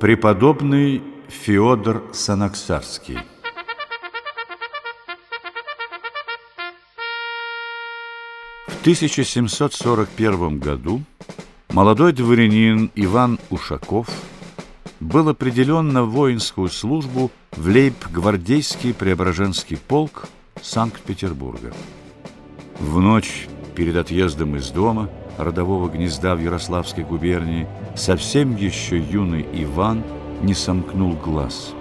Преподобный Феодор Санаксарский В 1741 году молодой дворянин Иван Ушаков был определен на воинскую службу в лейб-гвардейский Преображенский полк Санкт-Петербурга. В ночь перед отъездом из дома родового гнезда в Ярославской губернии совсем еще юный Иван не сомкнул глаз.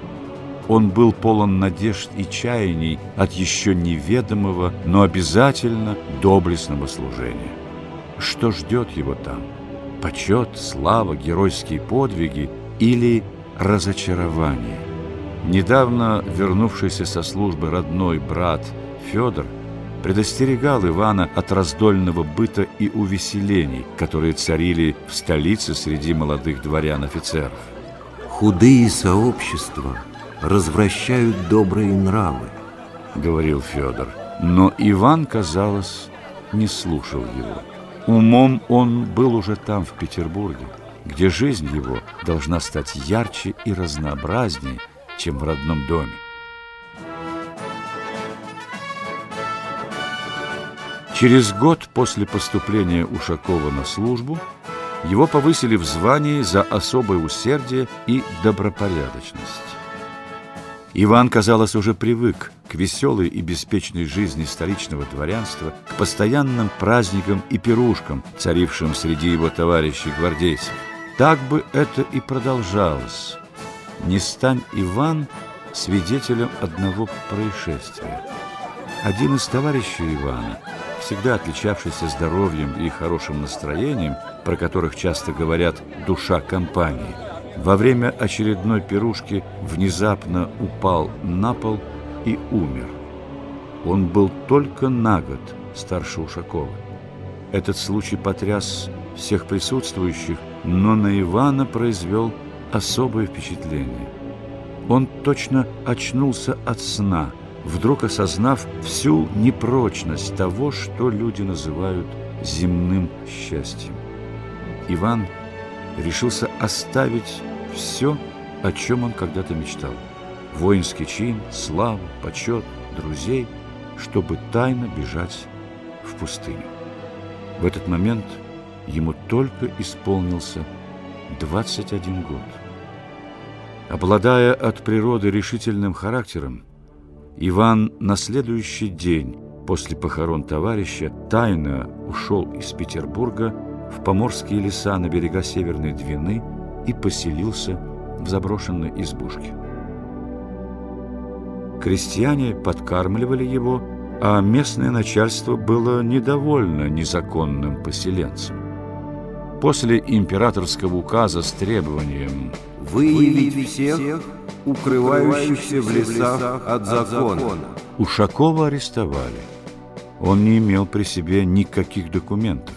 Он был полон надежд и чаяний от еще неведомого, но обязательно доблестного служения. Что ждет его там? Почет, слава, геройские подвиги или разочарование? Недавно вернувшийся со службы родной брат Федор предостерегал Ивана от раздольного быта и увеселений, которые царили в столице среди молодых дворян-офицеров. «Худые сообщества развращают добрые нравы», — говорил Федор. Но Иван, казалось, не слушал его. Умом он был уже там, в Петербурге, где жизнь его должна стать ярче и разнообразнее, чем в родном доме. Через год после поступления Ушакова на службу его повысили в звании за особое усердие и добропорядочность. Иван, казалось, уже привык к веселой и беспечной жизни столичного дворянства, к постоянным праздникам и пирушкам, царившим среди его товарищей-гвардейцев. Так бы это и продолжалось. Не стань Иван свидетелем одного происшествия. Один из товарищей Ивана – всегда отличавшийся здоровьем и хорошим настроением, про которых часто говорят «душа компании», во время очередной пирушки внезапно упал на пол и умер. Он был только на год старше Ушакова. Этот случай потряс всех присутствующих, но на Ивана произвел особое впечатление. Он точно очнулся от сна – вдруг осознав всю непрочность того, что люди называют земным счастьем. Иван решился оставить все, о чем он когда-то мечтал. Воинский чин, славу, почет, друзей, чтобы тайно бежать в пустыню. В этот момент ему только исполнился 21 год. Обладая от природы решительным характером, Иван на следующий день после похорон товарища тайно ушел из Петербурга в поморские леса на берега Северной Двины и поселился в заброшенной избушке. Крестьяне подкармливали его, а местное начальство было недовольно незаконным поселенцем. После императорского указа с требованием «выявить всех укрывающихся в лесах от закона. Ушакова арестовали. Он не имел при себе никаких документов.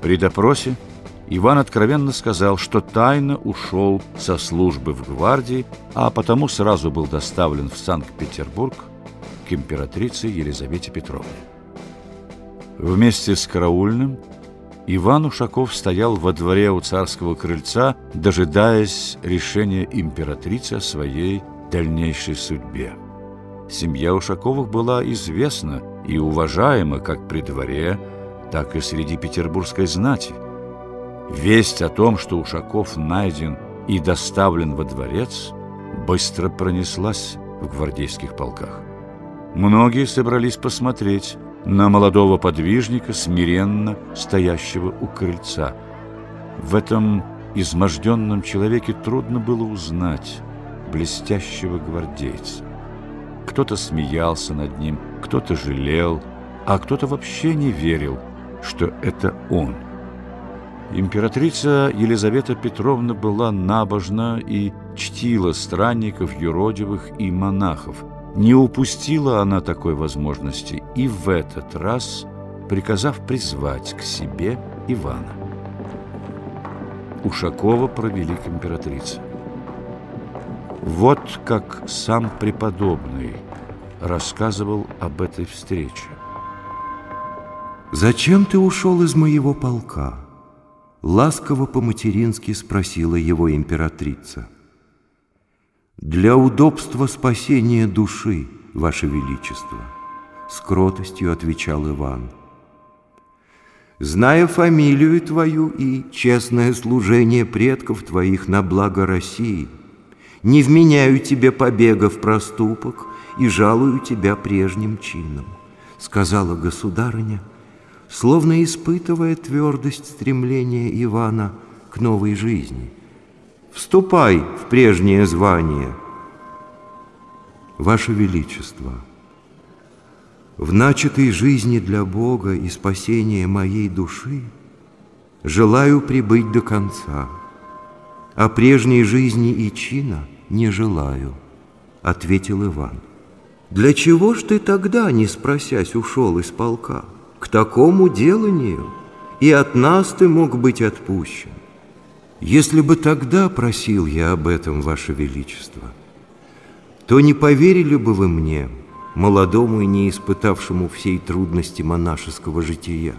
При допросе Иван откровенно сказал, что тайно ушел со службы в гвардии, а потому сразу был доставлен в Санкт-Петербург к императрице Елизавете Петровне. Вместе с караульным Иван Ушаков стоял во дворе у царского крыльца, дожидаясь решения императрицы о своей дальнейшей судьбе. Семья Ушаковых была известна и уважаема как при дворе, так и среди петербургской знати. Весть о том, что Ушаков найден и доставлен во дворец, быстро пронеслась в гвардейских полках. Многие собрались посмотреть, на молодого подвижника, смиренно стоящего у крыльца. В этом изможденном человеке трудно было узнать блестящего гвардейца. Кто-то смеялся над ним, кто-то жалел, а кто-то вообще не верил, что это он. Императрица Елизавета Петровна была набожна и чтила странников, юродивых и монахов – не упустила она такой возможности и в этот раз, приказав призвать к себе Ивана. Ушакова провели к императрице. Вот как сам преподобный рассказывал об этой встрече. «Зачем ты ушел из моего полка? ласково по-матерински спросила его императрица. «Для удобства спасения души, Ваше Величество», с кротостью отвечал Иван. «Зная фамилию твою и честное служение предков твоих на благо России, не вменяю тебе побега в проступок и жалую тебя прежним чином», сказала государыня, словно испытывая твердость стремления Ивана к новой жизни. «Вступай в прежнее звание!» «Ваше Величество!» В начатой жизни для Бога и спасения моей души желаю прибыть до конца, а прежней жизни и чина не желаю, — ответил Иван. Для чего ж ты тогда, не спросясь, ушел из полка? К такому деланию и от нас ты мог быть отпущен. Если бы тогда просил я об этом, Ваше Величество, то не поверили бы вы мне, молодому и не испытавшему всей трудности монашеского жития.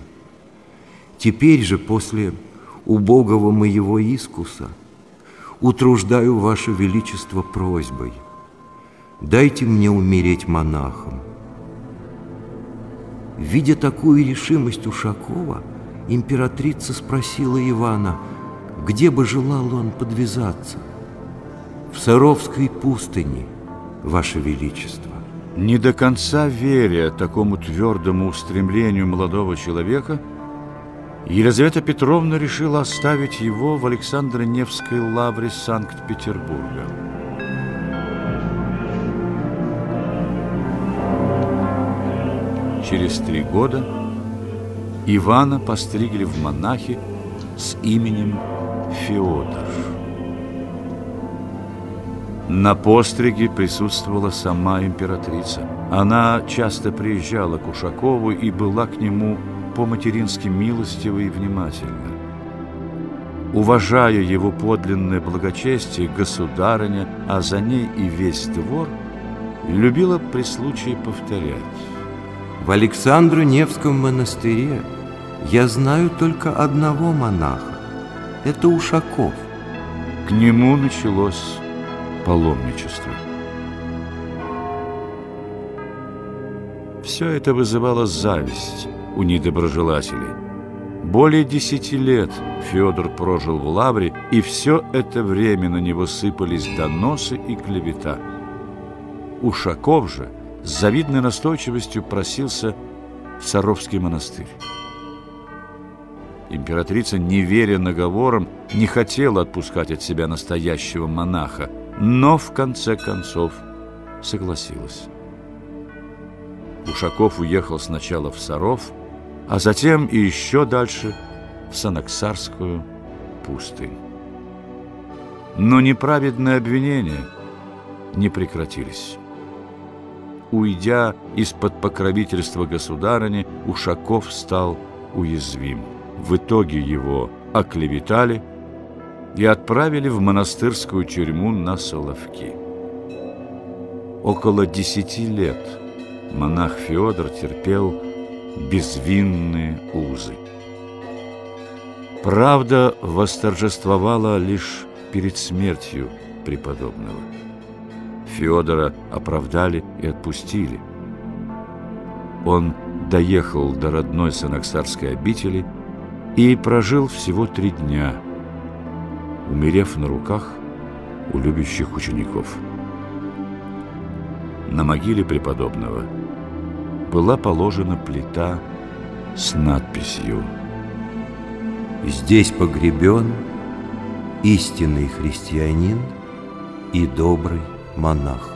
Теперь же, после убогого моего искуса, утруждаю Ваше Величество просьбой, дайте мне умереть монахом, Видя такую решимость Ушакова, императрица спросила Ивана, где бы желал он подвязаться. «В Саровской пустыне, Ваше Величество». Не до конца веря такому твердому устремлению молодого человека, Елизавета Петровна решила оставить его в Александро-Невской лавре Санкт-Петербурга. Через три года Ивана постригли в монахи с именем Феодор. На постриге присутствовала сама императрица. Она часто приезжала к Ушакову и была к нему по-матерински милостива и внимательна. Уважая его подлинное благочестие, государыня, а за ней и весь двор, любила при случае повторять в Александро-Невском монастыре я знаю только одного монаха. Это Ушаков. К нему началось паломничество. Все это вызывало зависть у недоброжелателей. Более десяти лет Федор прожил в Лавре, и все это время на него сыпались доносы и клевета. Ушаков же – с завидной настойчивостью просился в Саровский монастырь. Императрица, не веря наговорам, не хотела отпускать от себя настоящего монаха, но в конце концов согласилась. Ушаков уехал сначала в Саров, а затем и еще дальше в Санаксарскую пустынь. Но неправедные обвинения не прекратились. Уйдя из-под покровительства государыни, Ушаков стал уязвим. В итоге его оклеветали и отправили в монастырскую тюрьму на Соловки. Около десяти лет монах Федор терпел безвинные узы. Правда восторжествовала лишь перед смертью преподобного. Федора оправдали и отпустили. Он доехал до родной Санаксарской обители и прожил всего три дня, умерев на руках у любящих учеников. На могиле преподобного была положена плита с надписью «Здесь погребен истинный христианин и добрый монах.